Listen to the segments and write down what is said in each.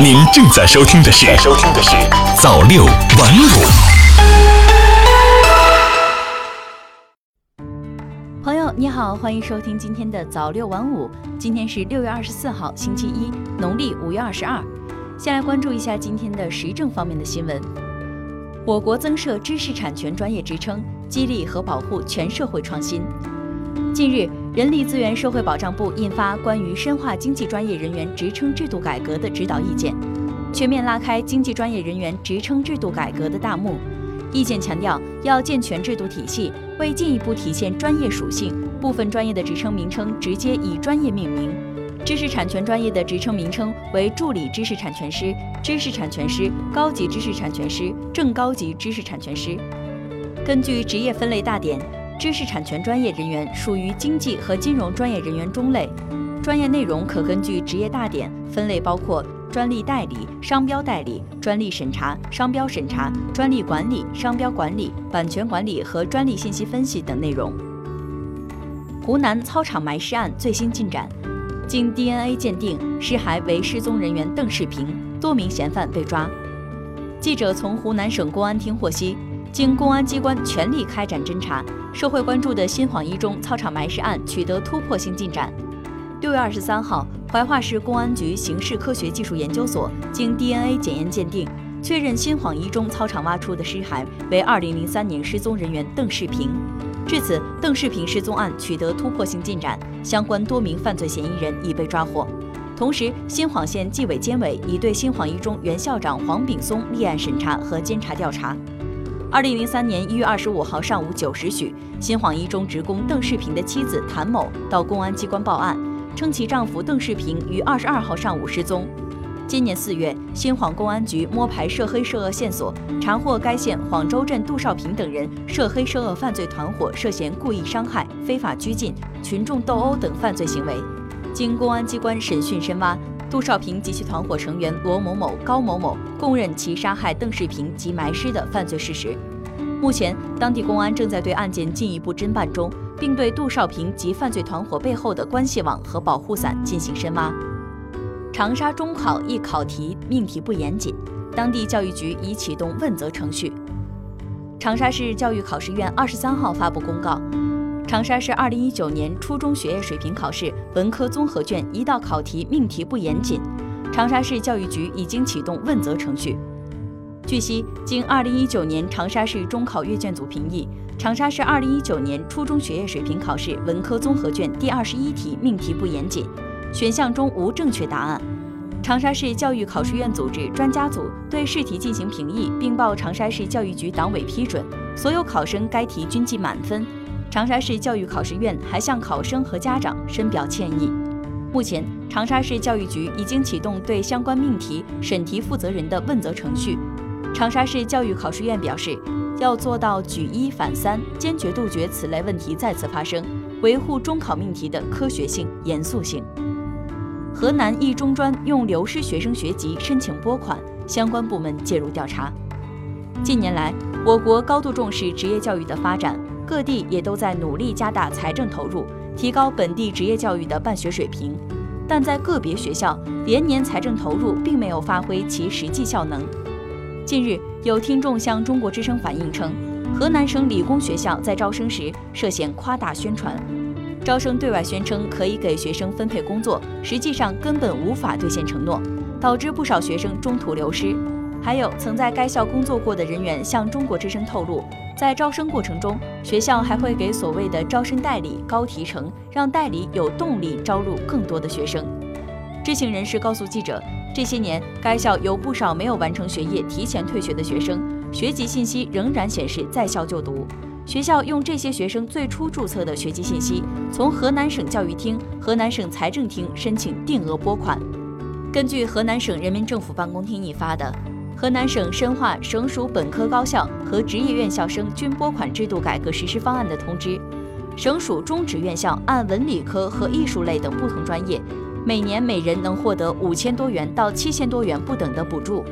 您正在收听的是《收听的是早六晚五》。朋友你好，欢迎收听今天的早六晚五。今天是六月二十四号，星期一，农历五月二十二。先来关注一下今天的时政方面的新闻。我国增设知识产权专业职称，激励和保护全社会创新。近日，人力资源社会保障部印发关于深化经济专业人员职称制度改革的指导意见，全面拉开经济专业人员职称制度改革的大幕。意见强调，要健全制度体系，为进一步体现专业属性，部分专业的职称名称直接以专业命名。知识产权专业的职称名称为助理知识产权师、知识产权师、高级知识产权师、正高级知识产权师。根据职业分类大典。知识产权专业人员属于经济和金融专业人员中类，专业内容可根据职业大典分类，包括专利代理、商标代理、专利审查、商标审查、专利管理、商标管理、版权管理和专利信息分析等内容。湖南操场埋尸案最新进展，经 DNA 鉴定，尸骸为失踪人员邓世平，多名嫌犯被抓。记者从湖南省公安厅获悉。经公安机关全力开展侦查，社会关注的新晃一中操场埋尸案取得突破性进展。六月二十三号，怀化市公安局刑事科学技术研究所经 DNA 检验鉴定，确认新晃一中操场挖出的尸骸为二零零三年失踪人员邓世平。至此，邓世平失踪案取得突破性进展，相关多名犯罪嫌疑人已被抓获。同时，新晃县纪委监委已对新晃一中原校长黄炳松立案审查和监察调查。二零零三年一月二十五号上午九时许，新晃一中职工邓世平的妻子谭某到公安机关报案，称其丈夫邓世平于二十二号上午失踪。今年四月，新晃公安局摸排涉黑涉恶线索，查获该县晃州镇杜少平等人涉黑涉恶犯罪团伙涉嫌故意伤害、非法拘禁、群众斗殴等犯罪行为。经公安机关审讯深挖。杜少平及其团伙成员罗某某、高某某供认其杀害邓世平及埋尸的犯罪事实。目前，当地公安正在对案件进一步侦办中，并对杜少平及犯罪团伙背后的关系网和保护伞进行深挖。长沙中考一考题命题不严谨，当地教育局已启动问责程序。长沙市教育考试院二十三号发布公告。长沙市二零一九年初中学业水平考试文科综合卷一道考题命题不严谨，长沙市教育局已经启动问责程序。据悉，经二零一九年长沙市中考阅卷组评议，长沙市二零一九年初中学业水平考试文科综合卷第二十一题命题不严谨，选项中无正确答案。长沙市教育考试院组织专家组对试题进行评议，并报长沙市教育局党委批准，所有考生该题均计满分。长沙市教育考试院还向考生和家长深表歉意。目前，长沙市教育局已经启动对相关命题审题负责人的问责程序。长沙市教育考试院表示，要做到举一反三，坚决杜绝此类问题再次发生，维护中考命题的科学性、严肃性。河南一中专用流失学生学籍申请拨款，相关部门介入调查。近年来，我国高度重视职业教育的发展。各地也都在努力加大财政投入，提高本地职业教育的办学水平，但在个别学校，连年财政投入并没有发挥其实际效能。近日，有听众向中国之声反映称，河南省理工学校在招生时涉嫌夸大宣传，招生对外宣称可以给学生分配工作，实际上根本无法兑现承诺，导致不少学生中途流失。还有曾在该校工作过的人员向中国之声透露，在招生过程中，学校还会给所谓的招生代理高提成，让代理有动力招入更多的学生。知情人士告诉记者，这些年该校有不少没有完成学业、提前退学的学生，学籍信息仍然显示在校就读。学校用这些学生最初注册的学籍信息，从河南省教育厅、河南省财政厅申请定额拨款。根据河南省人民政府办公厅印发的。河南省深化省属本科高校和职业院校生均拨款制度改革实施方案的通知，省属中职院校按文理科和艺术类等不同专业，每年每人能获得五千多元到七千多元不等的补助。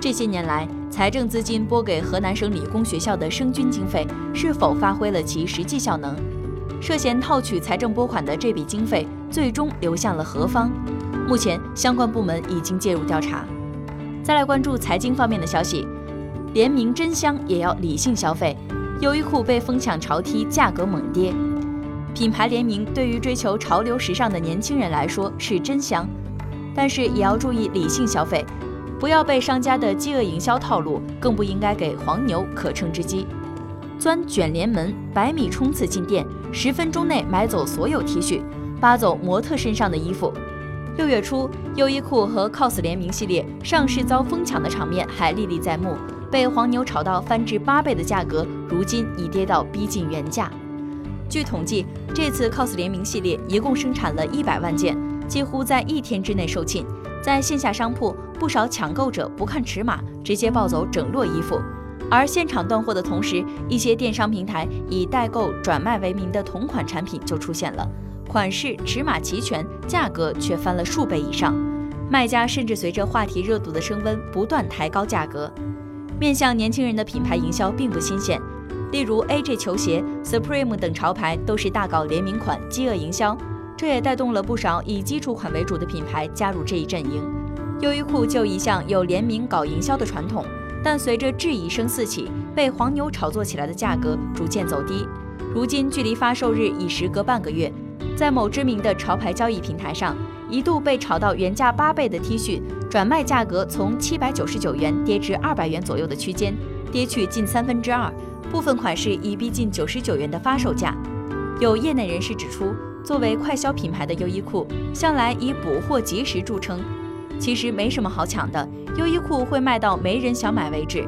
这些年来，财政资金拨给河南省理工学校的生均经费是否发挥了其实际效能？涉嫌套取财政拨款的这笔经费最终流向了何方？目前相关部门已经介入调查。再来关注财经方面的消息，联名真香也要理性消费，优衣库被疯抢潮踢，价格猛跌。品牌联名对于追求潮流时尚的年轻人来说是真香，但是也要注意理性消费，不要被商家的饥饿营销套路，更不应该给黄牛可乘之机。钻卷帘门，百米冲刺进店，十分钟内买走所有 T 恤，扒走模特身上的衣服。六月初，优衣库和 COS 联名系列上市遭疯抢的场面还历历在目，被黄牛炒到翻至八倍的价格，如今已跌到逼近原价。据统计，这次 COS 联名系列一共生产了一百万件，几乎在一天之内售罄。在线下商铺，不少抢购者不看尺码，直接抱走整摞衣服。而现场断货的同时，一些电商平台以代购转卖为名的同款产品就出现了，款式、尺码齐全，价格却翻了数倍以上。卖家甚至随着话题热度的升温，不断抬高价格。面向年轻人的品牌营销并不新鲜。例如，AJ 球鞋、Supreme 等潮牌都是大搞联名款、饥饿营销，这也带动了不少以基础款为主的品牌加入这一阵营。优衣库就一向有联名搞营销的传统，但随着质疑声四起，被黄牛炒作起来的价格逐渐走低。如今距离发售日已时隔半个月，在某知名的潮牌交易平台上，一度被炒到原价八倍的 T 恤，转卖价格从七百九十九元跌至二百元左右的区间，跌去近三分之二。部分款式已逼近九十九元的发售价。有业内人士指出，作为快消品牌的优衣库，向来以补货及时著称。其实没什么好抢的，优衣库会卖到没人想买为止。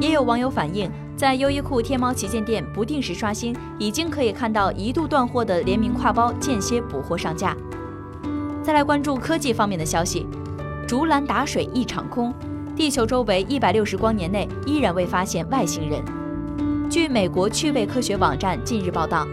也有网友反映，在优衣库天猫旗舰店不定时刷新，已经可以看到一度断货的联名挎包间歇补货上架。再来关注科技方面的消息，竹篮打水一场空，地球周围一百六十光年内依然未发现外星人。据美国趣味科学网站近日报道，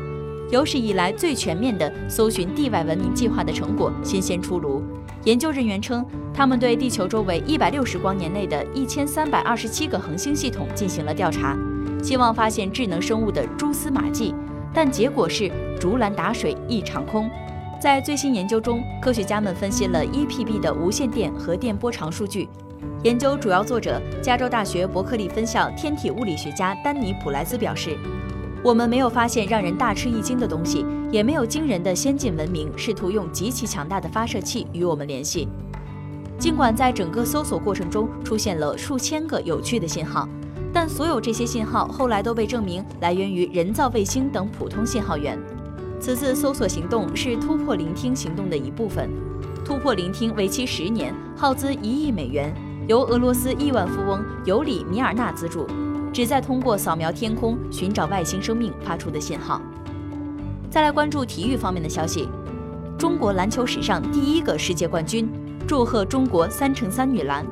有史以来最全面的搜寻地外文明计划的成果新鲜出炉。研究人员称，他们对地球周围一百六十光年内的一千三百二十七个恒星系统进行了调查，希望发现智能生物的蛛丝马迹，但结果是竹篮打水一场空。在最新研究中，科学家们分析了 EPB 的无线电和电波长数据。研究主要作者、加州大学伯克利分校天体物理学家丹尼普莱斯表示：“我们没有发现让人大吃一惊的东西，也没有惊人的先进文明试图用极其强大的发射器与我们联系。尽管在整个搜索过程中出现了数千个有趣的信号，但所有这些信号后来都被证明来源于人造卫星等普通信号源。此次搜索行动是突破聆听行动的一部分。突破聆听为期十年，耗资一亿美元。”由俄罗斯亿万富翁尤里米尔纳资助，旨在通过扫描天空寻找外星生命发出的信号。再来关注体育方面的消息，中国篮球史上第一个世界冠军，祝贺中国三乘三女篮。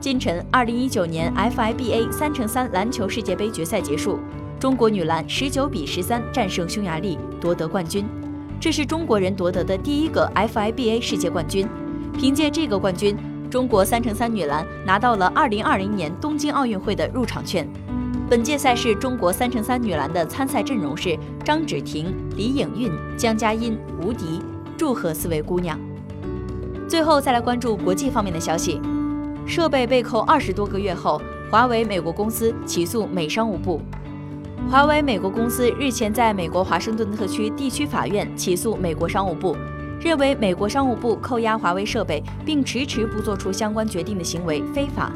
今晨，二零一九年 FIBA 三乘三篮球世界杯决赛结束，中国女篮十九比十三战胜匈牙利，夺得冠军。这是中国人夺得的第一个 FIBA 世界冠军。凭借这个冠军。中国三乘三女篮拿到了2020年东京奥运会的入场券。本届赛事，中国三乘三女篮的参赛阵容是张芷婷、李颖韵、江佳音、吴迪。祝贺四位姑娘！最后再来关注国际方面的消息：设备被扣二十多个月后，华为美国公司起诉美商务部。华为美国公司日前在美国华盛顿特区地区法院起诉美国商务部。认为美国商务部扣押华为设备并迟迟不做出相关决定的行为非法。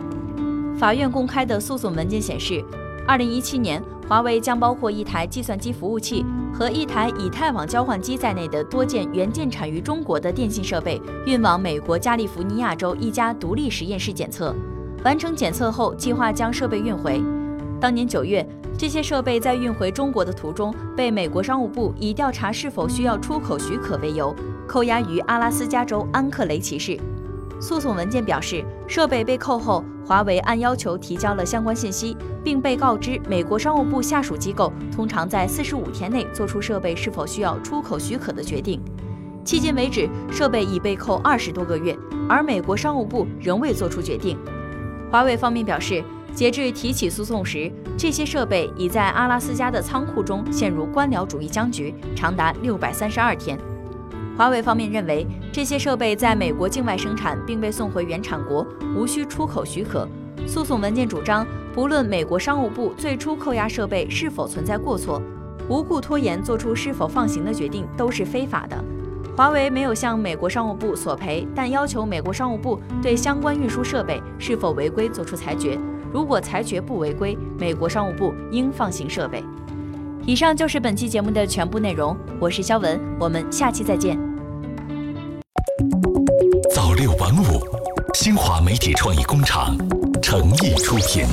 法院公开的诉讼文件显示，二零一七年，华为将包括一台计算机服务器和一台以太网交换机在内的多件原建产于中国的电信设备运往美国加利福尼亚州一家独立实验室检测。完成检测后，计划将设备运回。当年九月。这些设备在运回中国的途中，被美国商务部以调查是否需要出口许可为由，扣押于阿拉斯加州安克雷奇市。诉讼文件表示，设备被扣后，华为按要求提交了相关信息，并被告知美国商务部下属机构通常在四十五天内做出设备是否需要出口许可的决定。迄今为止，设备已被扣二十多个月，而美国商务部仍未做出决定。华为方面表示。截至提起诉讼时，这些设备已在阿拉斯加的仓库中陷入官僚主义僵局，长达六百三十二天。华为方面认为，这些设备在美国境外生产并被送回原产国，无需出口许可。诉讼文件主张，不论美国商务部最初扣押设备是否存在过错，无故拖延做出是否放行的决定都是非法的。华为没有向美国商务部索赔，但要求美国商务部对相关运输设备是否违规作出裁决。如果裁决不违规，美国商务部应放行设备。以上就是本期节目的全部内容，我是肖文，我们下期再见。新华媒体创意工厂诚意出品。